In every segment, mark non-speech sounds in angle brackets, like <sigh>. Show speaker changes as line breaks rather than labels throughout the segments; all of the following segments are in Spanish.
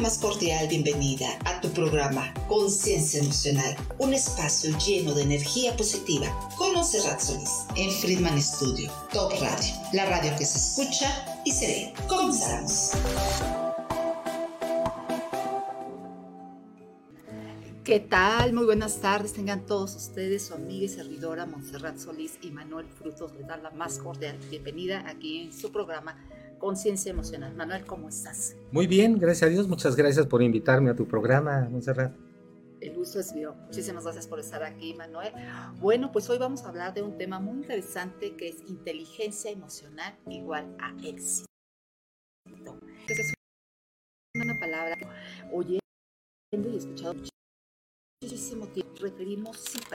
más cordial bienvenida a tu programa Conciencia Emocional, un espacio lleno de energía positiva con Monserrat Solís en Friedman Studio, Top Radio, la radio que se escucha y se ve. Comenzamos.
¿Qué tal? Muy buenas tardes. Tengan todos ustedes, su amiga y servidora Montserrat Solís y Manuel Frutos les dan la más cordial bienvenida aquí en su programa conciencia emocional. Manuel, ¿cómo estás?
Muy bien, gracias a Dios. Muchas gracias por invitarme a tu programa, Monserrat.
El gusto es mío. Muchísimas gracias por estar aquí, Manuel. Bueno, pues hoy vamos a hablar de un tema muy interesante que es inteligencia emocional igual a éxito. Entonces, es una palabra que oyendo y escuchado muchísimo tiempo referimos siempre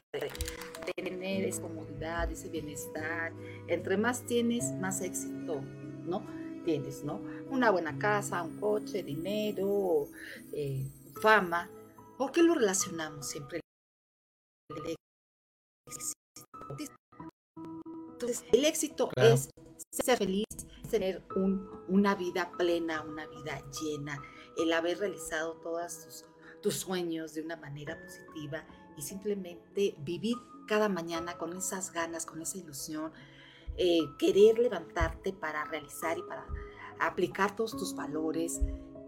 a tener esa comodidad, ese bienestar. Entre más tienes, más éxito, ¿no? Tienes, ¿no? Una buena casa, un coche, dinero, eh, fama. ¿Por qué lo relacionamos siempre? Entonces, el éxito es ser feliz, tener una vida plena, una vida llena, el haber realizado todos tus, tus sueños de una manera positiva y simplemente vivir cada mañana con esas ganas, con esa ilusión, eh, querer levantarte para realizar y para aplicar todos tus valores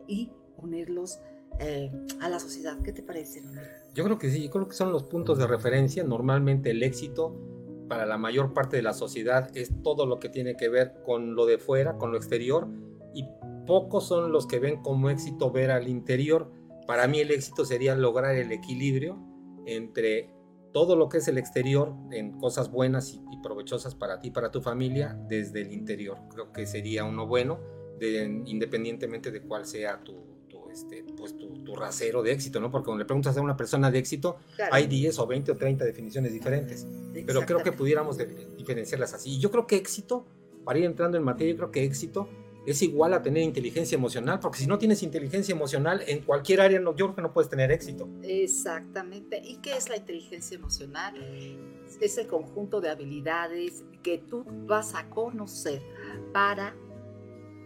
y ponerlos eh, a la sociedad. ¿Qué te parece?
Yo creo que sí, yo creo que son los puntos de referencia. Normalmente el éxito para la mayor parte de la sociedad es todo lo que tiene que ver con lo de fuera, con lo exterior, y pocos son los que ven como éxito ver al interior. Para mí el éxito sería lograr el equilibrio entre todo lo que es el exterior en cosas buenas y, provechosas para ti, para tu familia, desde el interior. Creo que sería uno bueno, independientemente de cuál sea tu, este, pues tu, rasero de éxito, ¿no? Porque cuando le preguntas a una persona de éxito, hay 10 o 20 o 30 definiciones diferentes. Pero creo que pudiéramos diferenciarlas así. Y yo creo que éxito, para ir entrando en materia, yo creo que éxito es igual a tener inteligencia emocional, porque si no tienes inteligencia emocional en cualquier área, no, yo creo que no puedes tener éxito.
Exactamente. ¿Y qué es la inteligencia emocional? Es el conjunto de habilidades que tú vas a conocer para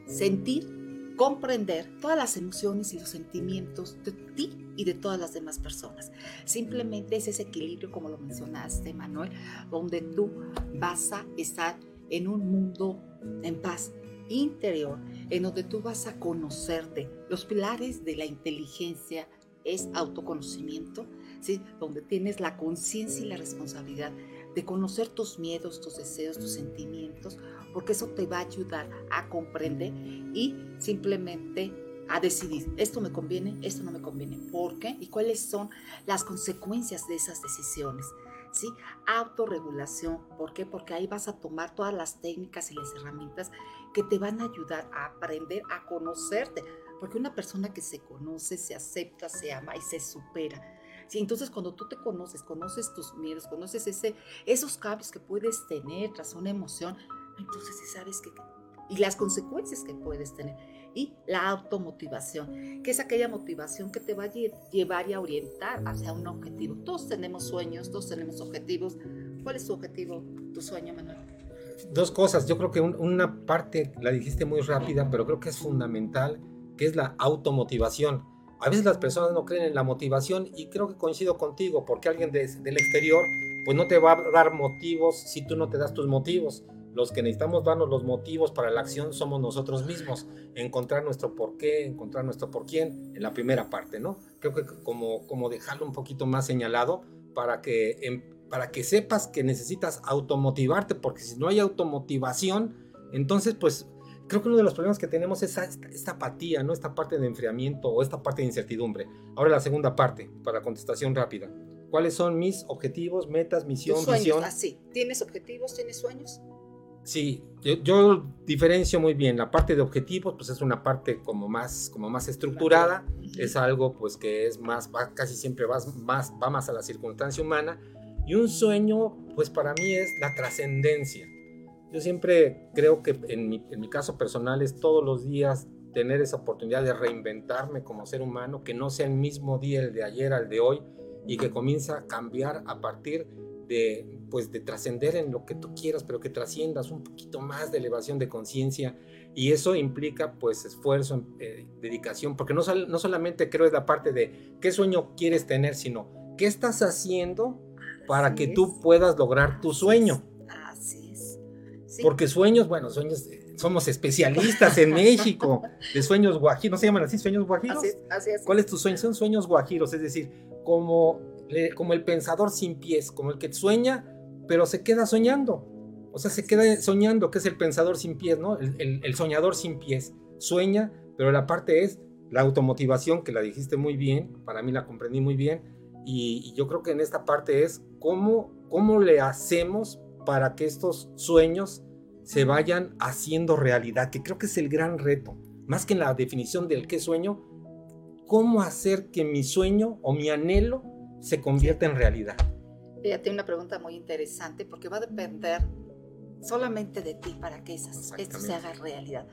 sentir, comprender todas las emociones y los sentimientos de ti y de todas las demás personas. Simplemente es ese equilibrio, como lo mencionaste, Manuel, donde tú vas a estar en un mundo en paz interior en donde tú vas a conocerte. Los pilares de la inteligencia es autoconocimiento, ¿sí? donde tienes la conciencia y la responsabilidad de conocer tus miedos, tus deseos, tus sentimientos, porque eso te va a ayudar a comprender y simplemente a decidir, esto me conviene, esto no me conviene, ¿por qué? ¿Y cuáles son las consecuencias de esas decisiones? ¿sí? Autorregulación, ¿por qué? Porque ahí vas a tomar todas las técnicas y las herramientas que te van a ayudar a aprender a conocerte, porque una persona que se conoce, se acepta, se ama y se supera. Sí, entonces cuando tú te conoces, conoces tus miedos, conoces ese, esos cambios que puedes tener tras una emoción, entonces sabes que y las consecuencias que puedes tener y la automotivación, que es aquella motivación que te va a llevar y a orientar hacia un objetivo. Todos tenemos sueños, todos tenemos objetivos. ¿Cuál es tu objetivo, tu sueño, Manuel?
Dos cosas. Yo creo que una parte la dijiste muy rápida, pero creo que es fundamental, que es la automotivación. A veces las personas no creen en la motivación y creo que coincido contigo, porque alguien del exterior pues no te va a dar motivos si tú no te das tus motivos. Los que necesitamos darnos los motivos para la acción somos nosotros mismos, encontrar nuestro por qué, encontrar nuestro por quién en la primera parte, ¿no? Creo que como, como dejarlo un poquito más señalado para que, em, para que sepas que necesitas automotivarte, porque si no hay automotivación, entonces pues creo que uno de los problemas que tenemos es esta, esta, apatía, ¿no? Esta parte de enfriamiento o esta parte de incertidumbre. Ahora la segunda parte, para contestación rápida. ¿Cuáles son mis objetivos, metas, misión, visión?
Así. ¿Tienes objetivos? ¿Tienes sueños?
Sí, yo, diferencio muy bien. La parte de objetivos, pues es una parte como más, como más estructurada. Es algo, pues, que es más, va, casi siempre va más, va más a la circunstancia humana. Y un sueño, pues, para mí es la trascendencia. Yo siempre creo que en mi, en mi caso personal es todos los días tener esa oportunidad de reinventarme como ser humano, que no sea el mismo día el de ayer al de hoy y que comienza a cambiar a partir de, pues, de trascender en lo que tú quieras, pero que trasciendas un poquito más de elevación de conciencia, Y eso implica pues esfuerzo, eh, dedicación, porque no, no solamente creo es la parte de qué sueño quieres tener, sino qué estás haciendo para que tú puedas lograr tu sueño.
Así es.
Porque sueños, bueno, sueños, eh, somos especialistas en México de sueños guajiros, ¿no se llaman así sueños guajiros?
Así es, así es.
¿Cuál es tu sueño? Son sueños guajiros, es decir, como, como el pensador sin pies, como el que sueña, pero se queda soñando. O sea, se queda soñando, que es el pensador sin pies, ¿no? El, soñador sin pies. Sueña, pero la parte es la automotivación, que la dijiste muy bien, para mí la comprendí muy bien, y, yo creo que en esta parte es cómo, cómo le hacemos para que estos sueños se vayan haciendo realidad, que creo que es el gran reto, más que en la definición del qué sueño, cómo hacer que mi sueño o mi anhelo se convierta en realidad.
Fíjate, una pregunta muy interesante porque va a depender solamente de ti para que esas, esto se haga realidad.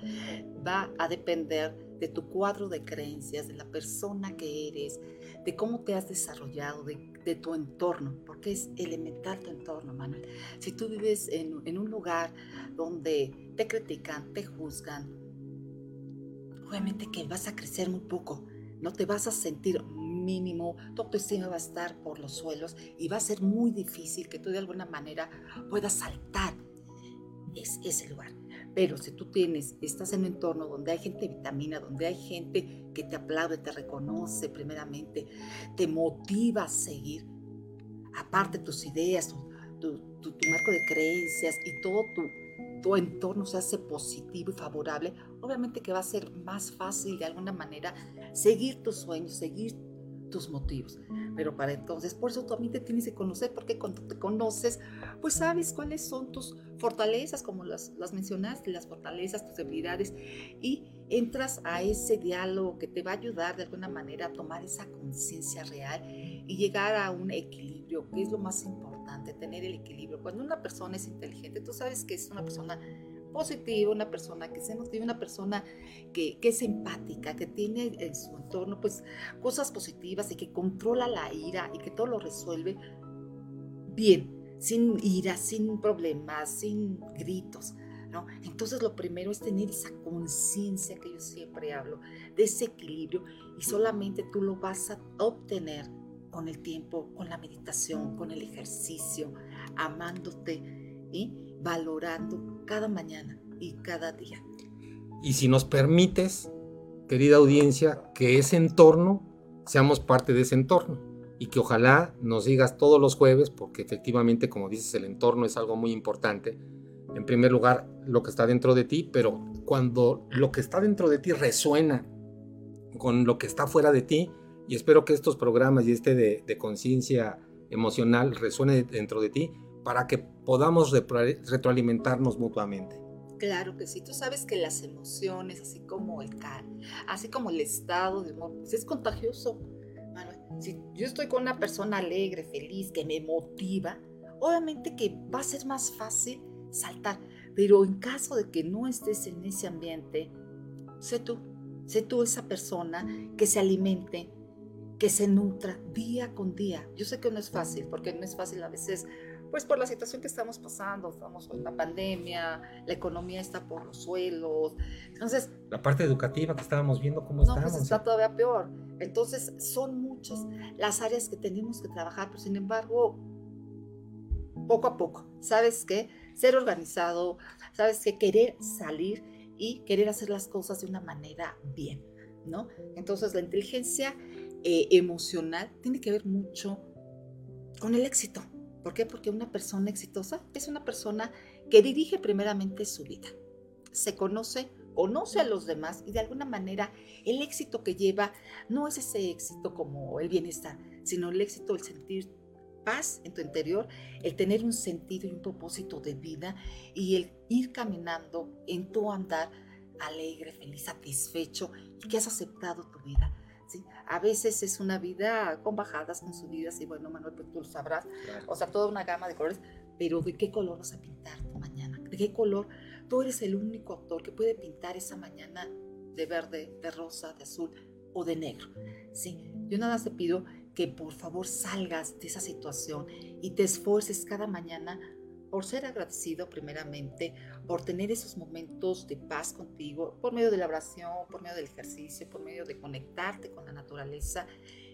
Va a depender de tu cuadro de creencias, de la persona que eres, de cómo te has desarrollado, de, tu entorno, porque es elemental tu entorno, Manuel. Si tú vives en, en un lugar donde te critican, te juzgan, obviamente que vas a crecer muy poco, no te vas a sentir mínimo, tu autoestima va a estar por los suelos y va a ser muy difícil que tú de alguna manera puedas saltar es ese lugar. Pero si tú tienes, estás en un entorno donde hay gente vitamina, donde hay gente que te aplaude, te reconoce primeramente, te motiva a seguir, aparte tus ideas, tu, marco de creencias y todo tu, tu entorno se hace positivo y favorable, obviamente que va a ser más fácil de alguna manera seguir tus sueños, seguir tus motivos. Pero para entonces, por eso también te tienes que conocer, porque cuando te conoces, pues sabes cuáles son tus fortalezas, como las, las mencionaste, las fortalezas, tus debilidades, y entras a ese diálogo que te va a ayudar de alguna manera a tomar esa conciencia real y llegar a un equilibrio, que es lo más importante, tener el equilibrio. Cuando una persona es inteligente, tú sabes que es una persona positiva, una persona que se motiva, una persona que, que, es empática, que tiene en su entorno pues cosas positivas y que controla la ira y que todo lo resuelve bien, sin ira, sin problemas, sin gritos. ¿no? Entonces lo primero es tener esa conciencia que yo siempre hablo, de ese equilibrio y solamente tú lo vas a obtener con el tiempo, con la meditación, con el ejercicio, amándote y valorando cada mañana y cada día.
Y si nos permites, querida audiencia, que ese entorno, seamos parte de ese entorno y que ojalá nos digas todos los jueves, porque efectivamente, como dices, el entorno es algo muy importante. En primer lugar, lo que está dentro de ti, pero cuando lo que está dentro de ti resuena con lo que está fuera de ti, y espero que estos programas y este de, de conciencia emocional resuene dentro de ti, para que podamos retroalimentarnos mutuamente.
Claro que sí, tú sabes que las emociones, así como el cal, así como el estado de humor, pues es contagioso. si yo estoy con una persona alegre, feliz, que me motiva, obviamente que va a ser más fácil saltar. Pero en caso de que no estés en ese ambiente, sé tú, sé tú esa persona que se alimente, que se nutra día con día. Yo sé que no es fácil, porque no es fácil a veces pues por la situación que estamos pasando, estamos en la pandemia, la economía está por los suelos, entonces...
La parte educativa que estábamos viendo, ¿cómo
no,
pues
está todavía peor. Entonces son muchas las áreas que tenemos que trabajar, pero sin embargo, poco a poco, ¿sabes qué? Ser organizado, ¿sabes qué? Querer salir y querer hacer las cosas de una manera bien, ¿no? Entonces la inteligencia eh, emocional tiene que ver mucho con el éxito. ¿Por qué? Porque una persona exitosa es una persona que dirige primeramente su vida. Se conoce, conoce a los demás y de alguna manera el éxito que lleva no es ese éxito como el bienestar, sino el éxito, el sentir paz en tu interior, el tener un sentido y un propósito de vida y el ir caminando en tu andar alegre, feliz, satisfecho y que has aceptado tu vida. A veces es una vida con bajadas, con subidas, y bueno, Manuel, pues tú lo sabrás, o sea, toda una gama de colores, pero ¿de qué color vas a pintar tu mañana? ¿De qué color? Tú eres el único actor que puede pintar esa mañana de verde, de rosa, de azul o de negro, ¿sí? Yo nada más te pido que por favor salgas de esa situación y te esfuerces cada mañana por ser agradecido primeramente, por tener esos momentos de paz contigo, por medio de la oración, por medio del ejercicio, por medio de conectarte con la naturaleza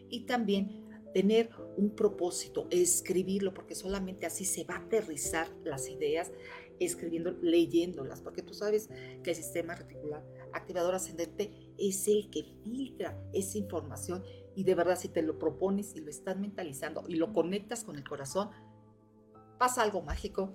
y también tener un propósito, escribirlo, porque solamente así se va a aterrizar las ideas, escribiendo, leyéndolas, porque tú sabes que el sistema reticular activador ascendente es el que filtra esa información y de verdad si te lo propones y lo estás mentalizando y lo conectas con el corazón, pasa algo mágico.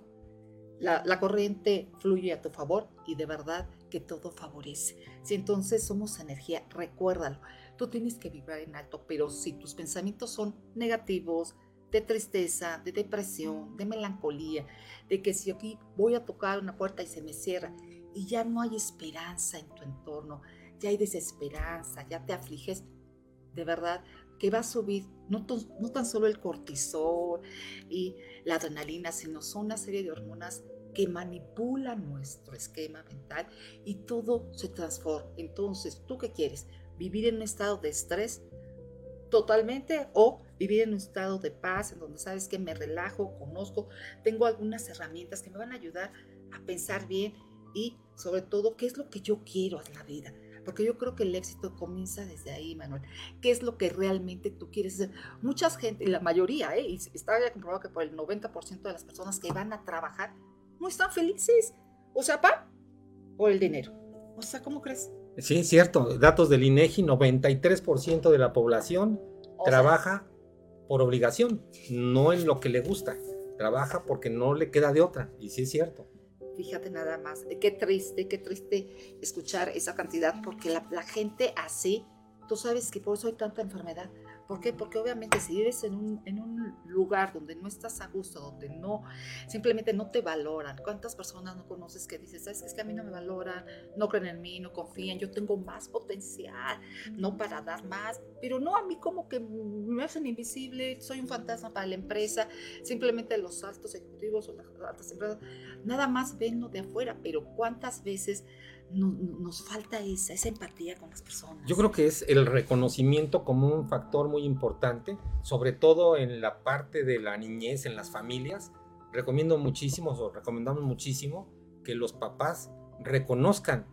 La, corriente fluye a tu favor y de verdad que todo favorece. Si entonces somos energía, recuérdalo. Tú tienes que vibrar en alto, pero si tus pensamientos son negativos, de tristeza, de depresión, de melancolía, de que si aquí voy a tocar una puerta y se me cierra y ya no hay esperanza en tu entorno, ya hay desesperanza, ya te afliges, de verdad que va a subir no, no tan solo el cortisol y la adrenalina, sino son una serie de hormonas que manipulan nuestro esquema mental y todo se transforma. Entonces, ¿tú qué quieres? ¿Vivir en un estado de estrés totalmente o vivir en un estado de paz en donde sabes que me relajo, conozco, tengo algunas herramientas que me van a ayudar a pensar bien y sobre todo qué es lo que yo quiero en la vida? Porque yo creo que el éxito comienza desde ahí, Manuel. ¿Qué es lo que realmente tú quieres hacer? Mucha gente, la mayoría, ¿eh? y está ya comprobado que por el 90% de las personas que van a trabajar no están felices. O sea, ¿pa? por el dinero. O sea, ¿cómo crees?
Sí, es cierto. Datos del INEGI, 93% de la población trabaja por obligación, no en lo que le gusta. Trabaja porque no le queda de otra. Y sí es cierto.
Fíjate nada más, qué triste, qué triste escuchar esa cantidad, porque la, gente así, tú sabes que por eso hay tanta enfermedad, ¿Por qué? Porque obviamente si vives en un, en un lugar donde no estás a gusto, donde no, simplemente no te valoran, ¿cuántas personas no conoces que dices, sabes que es que a mí no me valoran, no creen en mí, no confían, yo tengo más potencial, no para dar más, pero no a mí como que me hacen invisible, soy un fantasma para la empresa, simplemente los altos ejecutivos o las altas empresas, nada más ven de afuera, pero ¿cuántas veces nos falta esa, empatía con las personas.
Yo creo que es el reconocimiento como un factor muy importante, sobre todo en la parte de la niñez, en las familias. Recomiendo muchísimo, o recomendamos muchísimo, que los papás reconozcan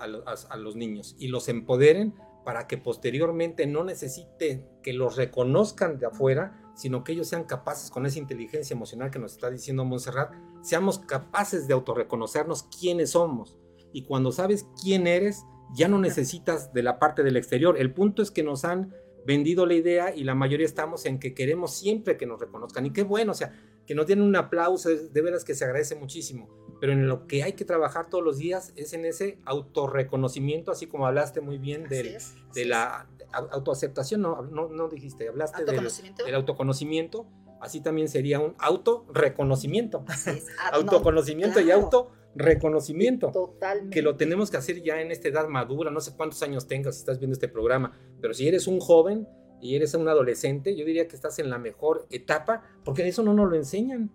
a, los niños y los empoderen para que posteriormente no necesiten que los reconozcan de afuera, sino que ellos sean capaces con esa inteligencia emocional que nos está diciendo Montserrat, seamos capaces de autorreconocernos quiénes somos y cuando sabes quién eres, ya no necesitas de la parte del exterior. El punto es que nos han vendido la idea y la mayoría estamos en que queremos siempre que nos reconozcan. Y qué bueno, o sea, que nos den un aplauso, de veras que se agradece muchísimo. Pero en lo que hay que trabajar todos los días es en ese autorreconocimiento, así como hablaste muy bien del, de la autoaceptación, no, no, no dijiste, hablaste del, del autoconocimiento así también sería un autorreconocimiento. <laughs> Ah, Autoconocimiento y auto reconocimiento. Totalmente. Que lo tenemos que hacer ya en esta edad madura, no sé cuántos años tengas si estás viendo este programa, pero si eres un joven y eres un adolescente, yo diría que estás en la mejor etapa, porque eso no nos lo enseñan.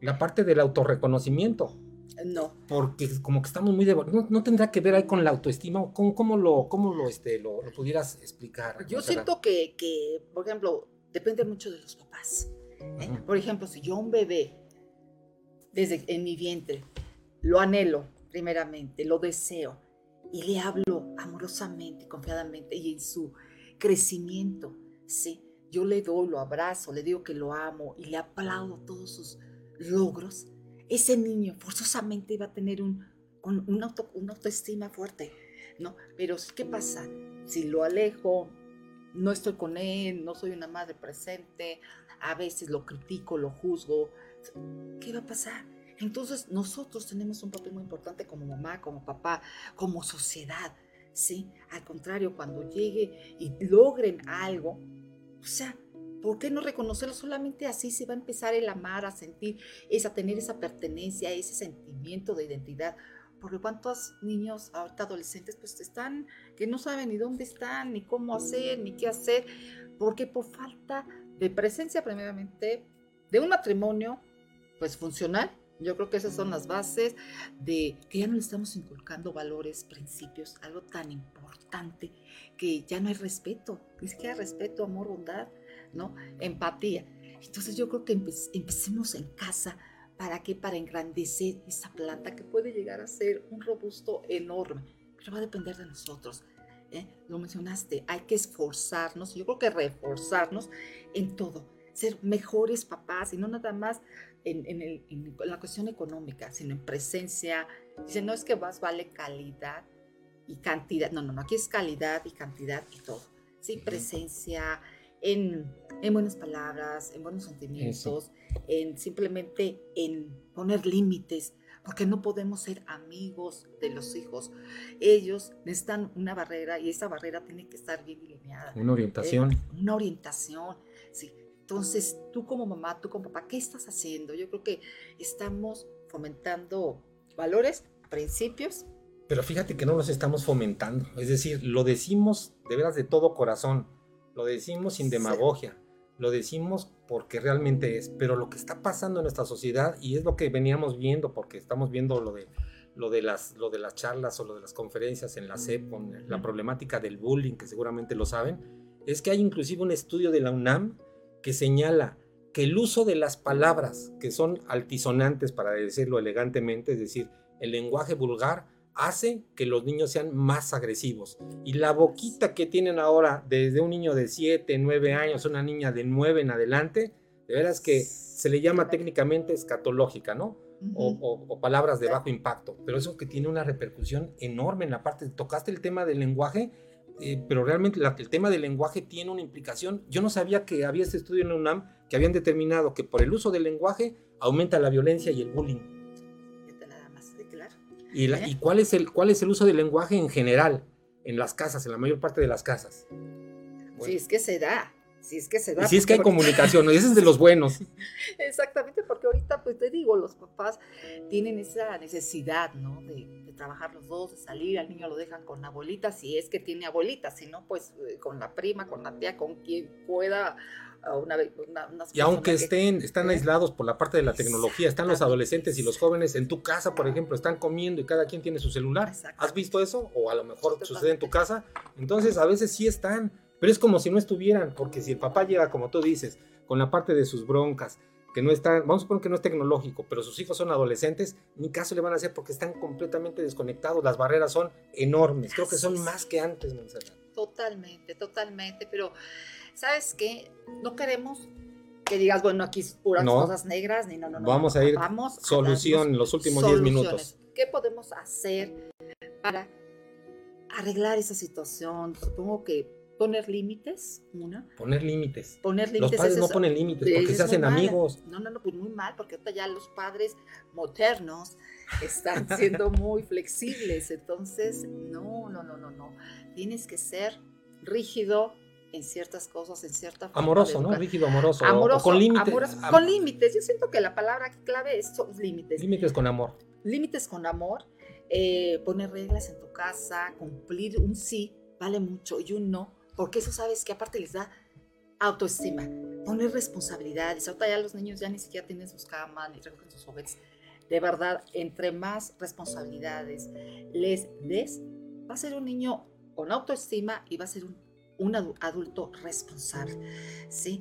La parte del autorreconocimiento.
No.
Porque como que estamos muy de... No, tendrá que ver ahí con la autoestima, ¿cómo, cómo lo, cómo lo, este, lo, pudieras explicar?
Yo siento que, que, por ejemplo, depende mucho de los papás. ¿eh? Por ejemplo, si yo un bebé, desde en mi vientre, lo anhelo primeramente, lo deseo y le hablo amorosamente, confiadamente y en su crecimiento, ¿sí? Yo le doy, lo abrazo, le digo que lo amo y le aplaudo todos sus logros. Ese niño forzosamente va a tener un, una autoestima fuerte, ¿no? Pero ¿qué pasa? Si lo alejo, no estoy con él, no soy una madre presente, a veces lo critico, lo juzgo, ¿qué va a pasar? Entonces nosotros tenemos un papel muy importante como mamá, como papá, como sociedad, ¿sí? Al contrario, cuando llegue y logren algo, o sea, ¿por qué no reconocerlo? Solamente así se va a empezar el amar, a sentir, esa, a tener esa pertenencia, ese sentimiento de identidad. Porque cuántos niños, ahorita adolescentes, pues están, que no saben ni dónde están, ni cómo hacer, ni qué hacer, porque por falta de presencia primeramente de un matrimonio, pues funcional, yo creo que esas son las bases de que ya no le estamos inculcando valores, principios, algo tan importante que ya no hay respeto, ni siquiera respeto, amor, bondad, ¿no? Empatía. Entonces yo creo que empecemos en casa ¿Para qué? Para engrandecer esa planta que puede llegar a ser un robusto enorme, pero va a depender de nosotros. ¿eh? Lo mencionaste, hay que esforzarnos, yo creo que reforzarnos en todo, ser mejores papás y no nada más en, la cuestión económica, sino en presencia. Dice, no es que más vale calidad y cantidad, no, no, no, aquí es calidad y cantidad y todo. Sí, presencia, en, buenas palabras, en buenos sentimientos, en simplemente en poner límites, porque no podemos ser amigos de los hijos. Ellos necesitan una barrera y esa barrera tiene que estar bien delineada.
Una orientación.
Eh, una orientación, sí. Entonces, tú como mamá, tú como papá, ¿qué estás haciendo? Yo creo que estamos fomentando valores, principios.
Pero fíjate que no los estamos fomentando. Es decir, lo decimos de veras de todo corazón. Lo decimos sin demagogia. Lo decimos porque realmente es. Pero lo que está pasando en nuestra sociedad, y es lo que veníamos viendo, porque estamos viendo lo de, lo de, las, lo de las charlas o lo de las conferencias en la CEP, con la problemática del bullying, que seguramente lo saben, es que hay inclusive un estudio de la UNAM que señala que el uso de las palabras que son altisonantes, para decirlo elegantemente, es decir, el lenguaje vulgar, hace que los niños sean más agresivos. Y la boquita que tienen ahora desde un niño de 7, 9 años, una niña de 9 en adelante, de veras que se le llama técnicamente escatológica, ¿no? o, palabras de bajo impacto, pero eso que tiene una repercusión enorme en la parte, tocaste el tema del lenguaje eh, pero realmente el tema del lenguaje tiene una implicación. Yo no sabía que había este estudio en la UNAM que habían determinado que por el uso del lenguaje aumenta la violencia y el bullying. ¿Y, ¿Eh? ¿Y, cuál, es el, cuál es el uso del lenguaje en general en las casas, en la mayor parte de las casas?
Sí, es que se da. Si es que se da.
Y si es que hay comunicación, ese es de <laughs> los buenos.
Exactamente, porque ahorita, pues te digo, los papás tienen esa necesidad, ¿no? De, trabajar los dos, de salir, al niño lo dejan con la abuelita, si es que tiene abuelita, si no, pues eh, con la prima, con la tía, con quien pueda. Una,
y aunque estén, están aislados por la parte de la tecnología, están los adolescentes y los jóvenes en tu casa, por ejemplo, están comiendo y cada quien tiene su celular. ¿Has visto eso? O a lo mejor sucede en tu casa. Entonces, a veces sí están pero es como si no estuvieran, porque si el papá llega, como tú dices, con la parte de sus broncas, que no está, vamos a suponer que no es tecnológico, pero sus hijos son adolescentes, ni caso le van a hacer porque están completamente desconectados, las barreras son enormes, creo que son más que antes, Monserrat.
Totalmente, totalmente, pero ¿sabes qué? No queremos que digas, bueno, aquí puras cosas negras, ni no, no, no.
Vamos a ir vamos solución en los últimos 10 minutos.
¿Qué podemos hacer para arreglar esa situación? Supongo que Poner límites, una.
Poner límites.
Poner límites.
Los padres no ponen límites porque se hacen amigos.
No, no, no, pues muy mal, porque ahorita ya los padres modernos están <laughs> siendo muy flexibles. Entonces, no, no, no, no, no. Tienes que ser rígido en ciertas cosas, en cierta
forma Amoroso, ¿no? Rígido, amoroso.
Amoroso,
con límites.
con límites. Yo siento que la palabra clave es son límites.
Límites con amor.
Límites con amor. Eh, poner reglas en tu casa, cumplir un sí vale mucho y un no porque eso sabes que aparte les da autoestima, poner responsabilidades. Ahorita ya los niños ya ni siquiera tienen sus camas ni recogen sus juguetes. De verdad, entre más responsabilidades les des, va a ser un niño con autoestima y va a ser un, un adulto responsable. ¿sí?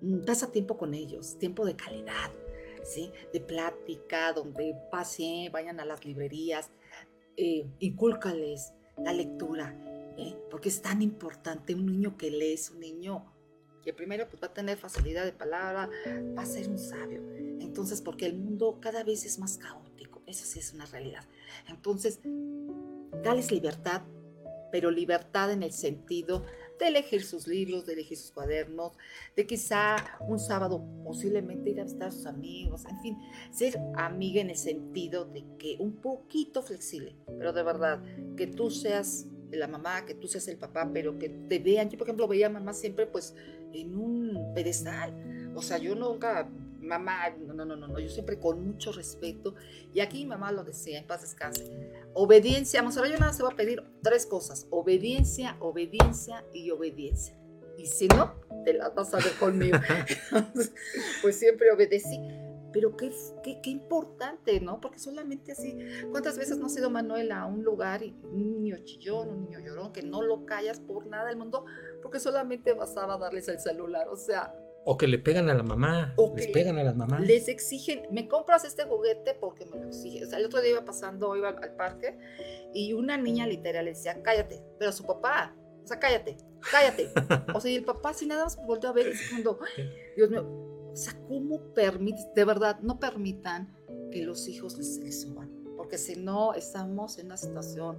Mm, pasa tiempo con ellos, tiempo de calidad, ¿sí? de plática, donde pasen, vayan a las librerías, eh, incúlcales la lectura, ¿eh? porque es tan importante un niño que lee, es un niño que primero pues, va a tener facilidad de palabra, va a ser un sabio. Entonces, porque el mundo cada vez es más caótico, eso sí es una realidad. Entonces, dales libertad, pero libertad en el sentido de elegir sus libros, de elegir sus cuadernos, de quizá un sábado posiblemente ir a visitar a sus amigos, en fin, ser amiga en el sentido de que un poquito flexible, pero de verdad, que tú seas la mamá, que tú seas el papá, pero que te vean. Yo, por ejemplo, veía a mamá siempre pues en un pedestal. O sea, yo nunca, mamá, no, no, no, no, yo siempre con mucho respeto. Y aquí mamá lo decía, en paz descanse. Obediencia, yo nada se va a pedir tres cosas. Obediencia, obediencia y obediencia. Y si no, te las vas a ver conmigo. <laughs> <laughs> pues siempre obedecí pero qué, qué, qué, importante, ¿no? Porque solamente así, ¿cuántas veces no ha sido Manuel a un lugar y un niño chillón, un niño llorón, que no lo callas por nada del mundo, porque solamente basaba darles el celular, o sea...
O que le pegan a la mamá.
O
les
que
pegan a las mamás.
Les exigen, me compras este juguete porque me lo exige. O sea, el otro día iba pasando, iba al, al parque y una niña literal le decía, cállate, pero su papá, o sea, cállate, cállate. O sea, y el papá sin nada más volteó a ver y diciendo, "Ay, Dios mío, o sea, ¿cómo permites? De verdad, no permitan que los hijos les, les suban, porque si no, estamos en una situación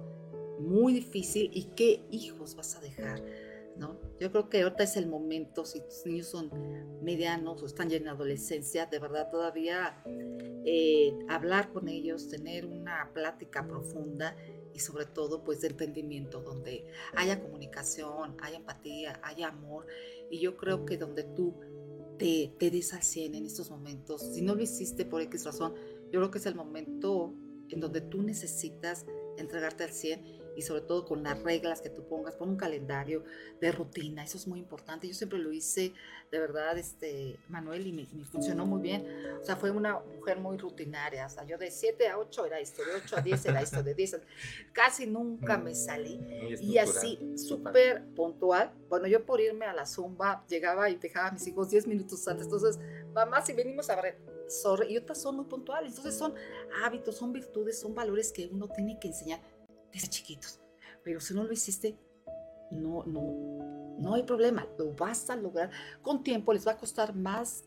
muy difícil y qué hijos vas a dejar, ¿no? Yo creo que ahorita es el momento, si tus niños son medianos o están ya en adolescencia, de verdad todavía eh, hablar con ellos, tener una plática profunda y sobre todo pues de entendimiento, donde haya comunicación, haya empatía, haya amor. Y yo creo que donde tú te, te des al 100 en estos momentos, si no lo hiciste por X razón, yo creo que es el momento en donde tú necesitas entregarte al 100 y sobre todo con las reglas que tú pongas, pon un calendario de rutina, eso es muy importante. Yo siempre lo hice, de verdad, este, Manuel, y me, me funcionó muy bien. O sea, fue una mujer muy rutinaria, o sea, yo de 7 a 8 era esto, de 8 a 10 era esto, de 10 a... <laughs> Casi nunca me salí. Y así, súper puntual. Bueno, yo por irme a la zumba llegaba y dejaba a mis hijos 10 minutos antes. Entonces, mamá, si venimos a ver, y otras son muy puntuales. Entonces, son hábitos, son virtudes, son valores que uno tiene que enseñar desde chiquitos. Pero si no lo hiciste, no, no, no hay problema. Lo vas a lograr con tiempo. Les va a costar más,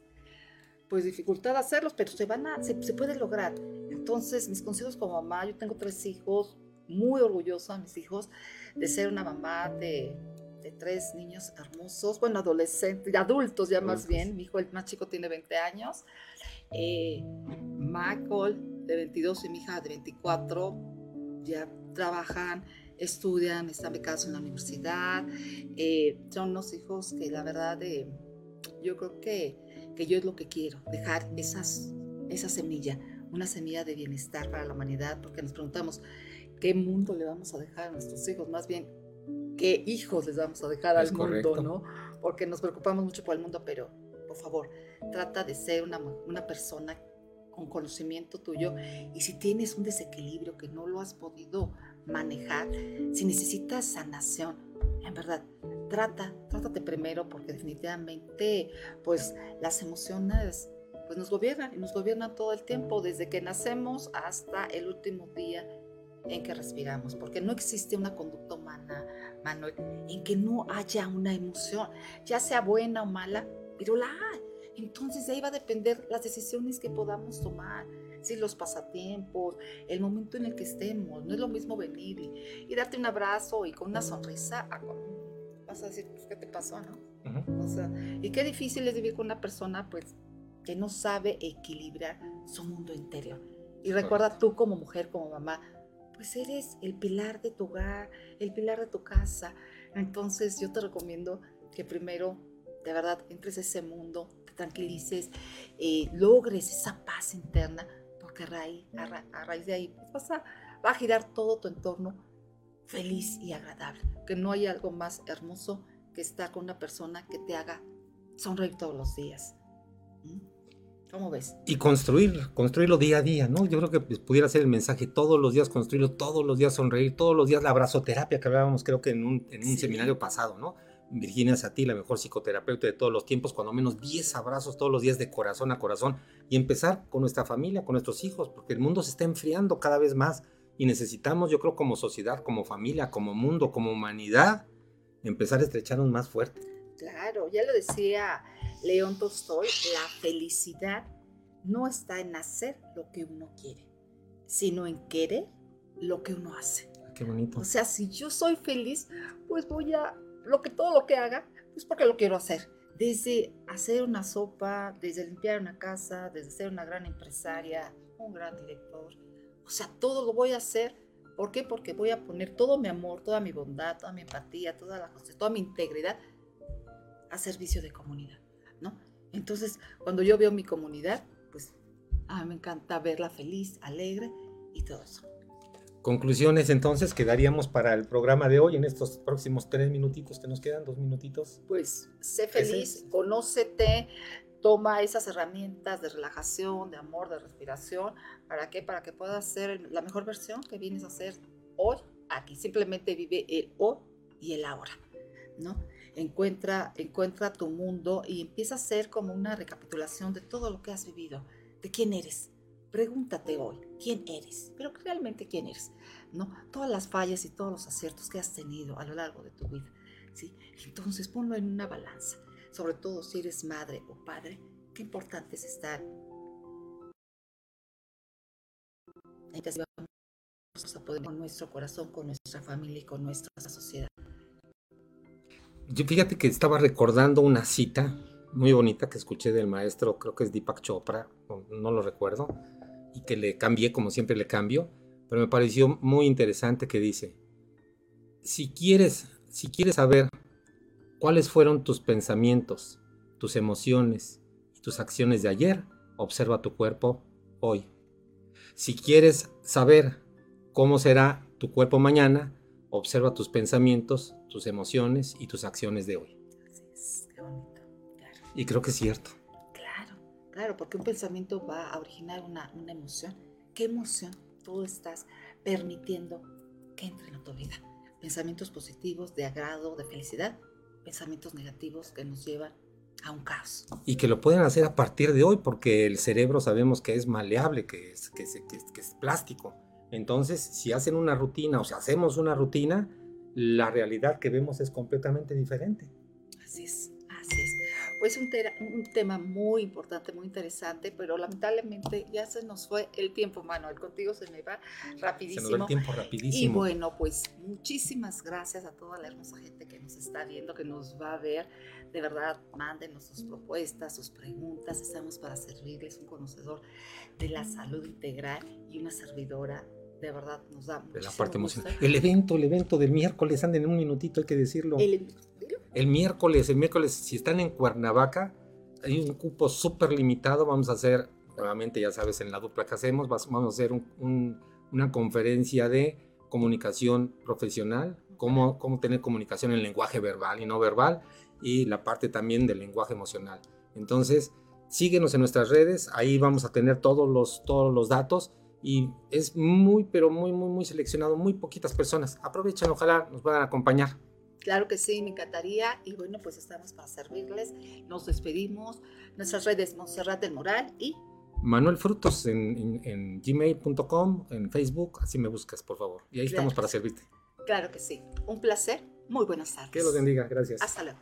pues, dificultad hacerlos, pero se van a, se, se puede lograr. Entonces, mis consejos como mamá, yo tengo tres hijos, muy orgullosa mis hijos, de ser una mamá de, de tres niños hermosos, bueno, adolescentes, adultos ya más bien. Mi hijo, el más chico, tiene 20 años. Eh, Michael, de 22, y mi hija, de 24, ya trabajan, estudian, están becados en la universidad. Eh, son unos hijos que la verdad, eh, yo creo que, que yo es lo que quiero, dejar esas, esa semilla, una semilla de bienestar para la humanidad, porque nos preguntamos, ¿qué mundo le vamos a dejar a nuestros hijos? Más bien, ¿qué hijos les vamos a dejar
Es
al
correcto.
mundo? ¿no? Porque nos preocupamos mucho por el mundo, pero por favor, trata de ser una, una persona con conocimiento tuyo y si tienes un desequilibrio que no lo has podido manejar, si necesitas sanación, en verdad, trata, trátate primero porque definitivamente pues las emociones pues nos gobiernan y nos gobiernan todo el tiempo, desde que nacemos hasta el último día en que respiramos, porque no existe una conducta humana, Manuel, en que no haya una emoción, ya sea buena o mala, pero la hay. Entonces de ahí va a depender las decisiones que podamos tomar, si los pasatiempos, el momento en el que estemos. No es lo mismo venir y, y darte un abrazo y con una sonrisa, a vas a decir, pues, ¿qué te pasó, no?
Ujú.
O sea, y qué difícil es vivir con una persona, pues, que no sabe equilibrar su mundo interior. Y recuerda tú como mujer, como mamá, pues eres el pilar de tu hogar, el pilar de tu casa. Entonces yo te recomiendo que primero, de verdad, entres a ese mundo, te tranquilices, eh, logres esa paz interna, porque a raíz, a ra- a raíz de ahí pues, vas a, va a girar todo tu entorno feliz y agradable. Que no hay algo más hermoso que estar con una persona que te haga sonreír todos los días. ¿Mm? ¿Cómo ves?
Y construir, construirlo día a día, ¿no? Yo creo que pues, pudiera ser el mensaje todos los días, construirlo todos los días, sonreír todos los días, la abrazoterapia que hablábamos creo que en un, en un
Sí.
seminario pasado, ¿no? Virginia Satie, la mejor psicoterapeuta de todos los tiempos, cuando menos 10 abrazos todos los días de corazón a corazón y empezar con nuestra familia, con nuestros hijos, porque el mundo se está enfriando cada vez más y necesitamos, yo creo, como sociedad, como familia, como mundo, como humanidad, empezar a estrecharnos más fuerte.
Claro, ya lo decía León Tolstoy, la felicidad no está en hacer lo que uno quiere, sino en querer lo que uno hace.
Qué bonito.
O sea, si yo soy feliz, pues voy a, lo que todo lo que haga, pues porque lo quiero hacer. Desde hacer una sopa, desde limpiar una casa, desde ser una gran empresaria, un gran director. O sea, todo lo voy a hacer. ¿Por qué? Porque voy a poner todo mi amor, toda mi bondad, toda mi empatía, toda, la, toda mi integridad a servicio de comunidad, ¿no? Entonces, cuando yo veo mi comunidad, pues a mí me encanta verla feliz, alegre y todo eso.
Conclusiones entonces que daríamos para el programa de hoy en estos próximos tres minutitos que nos quedan, dos minutitos.
pues sé feliz, conócete, toma esas herramientas de relajación, de amor, de respiración. ¿Para qué? Para que puedas ser la mejor versión que vienes a ser hoy, aquí. Simplemente vive el hoy y el ahora, ¿no? Encuentra, encuentra tu mundo y empieza a ser como una recapitulación de todo lo que has vivido, de quién eres. Pregúntate hoy, ¿quién eres? Pero realmente quién eres, ¿no? Todas las fallas y todos los aciertos que has tenido a lo largo de tu vida, ¿sí? Entonces ponlo en una balanza, sobre todo si eres madre o padre, qué importante es estar con nuestro corazón, con nuestra familia y con nuestra sociedad.
Yo fíjate que estaba recordando una cita muy bonita que escuché del maestro, creo que es Deepak Chopra, no lo recuerdo, y que le cambié como siempre le cambio, pero me pareció muy interesante que dice, si quieres, si quieres saber cuáles fueron tus pensamientos, tus emociones y tus acciones de ayer, observa tu cuerpo hoy. Si quieres saber cómo será tu cuerpo mañana, observa tus pensamientos, tus emociones y tus acciones de hoy.
Así es, qué bonito. Claro.
Y creo que es cierto.
Claro, porque un pensamiento va a originar una, una emoción. ¿Qué emoción tú estás permitiendo que entre en tu vida? Pensamientos positivos, de agrado, de felicidad, pensamientos negativos que nos llevan a un caos.
Y que lo pueden hacer a partir de hoy, porque el cerebro sabemos que es maleable, que es, que es, que es, plástico. Entonces, si hacen una rutina o si hacemos una rutina, la realidad que vemos es completamente diferente.
Es, así es. Pues un, un tema muy importante, muy interesante, pero lamentablemente ya se nos fue el tiempo, Manuel. Contigo se me va rapidísimo.
Se nos va el tiempo rapidísimo.
Y bueno, pues muchísimas gracias a toda la hermosa gente que nos está viendo, que nos va a ver. De verdad, mándenos sus propuestas, sus preguntas. Estamos para servirles un conocedor de la salud integral y una servidora de verdad nos da
de la parte emocional. El evento, el evento del miércoles, anden en un minutito, hay que decirlo.
El,
el miércoles, el miércoles, si están en Cuernavaca, hay un cupo súper limitado, vamos a hacer, nuevamente ya sabes, en la dupla que hacemos, vamos a hacer una conferencia de comunicación profesional, cómo, cómo tener comunicación en lenguaje verbal y no verbal, y la parte también del lenguaje emocional. Entonces, síguenos en nuestras redes, ahí vamos a tener todos los, todos los datos y es muy, pero muy, muy, muy seleccionado, muy poquitas personas. Aprovechen, ojalá nos puedan acompañar.
Claro que sí, me encantaría. Y bueno, pues estamos para servirles. Nos despedimos. Nuestras redes, Monserrat del Moral y...
Manuel Frutos en, gmail.com, en Facebook, así me buscas, por favor. Y ahí estamos para servirte.
Claro que sí. Un placer. Muy buenas tardes.
Que lo bendiga. Gracias.
Hasta luego.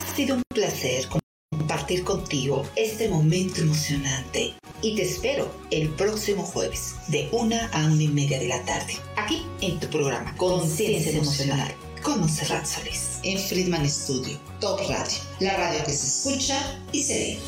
Ha sido un placer compartir contigo este momento emocionante y te espero el próximo jueves de una a una y media de la tarde aquí en tu programa Conciencia Emocional con Monserrat Solís en Friedman Studio, Top Radio, la radio que se escucha y se ve.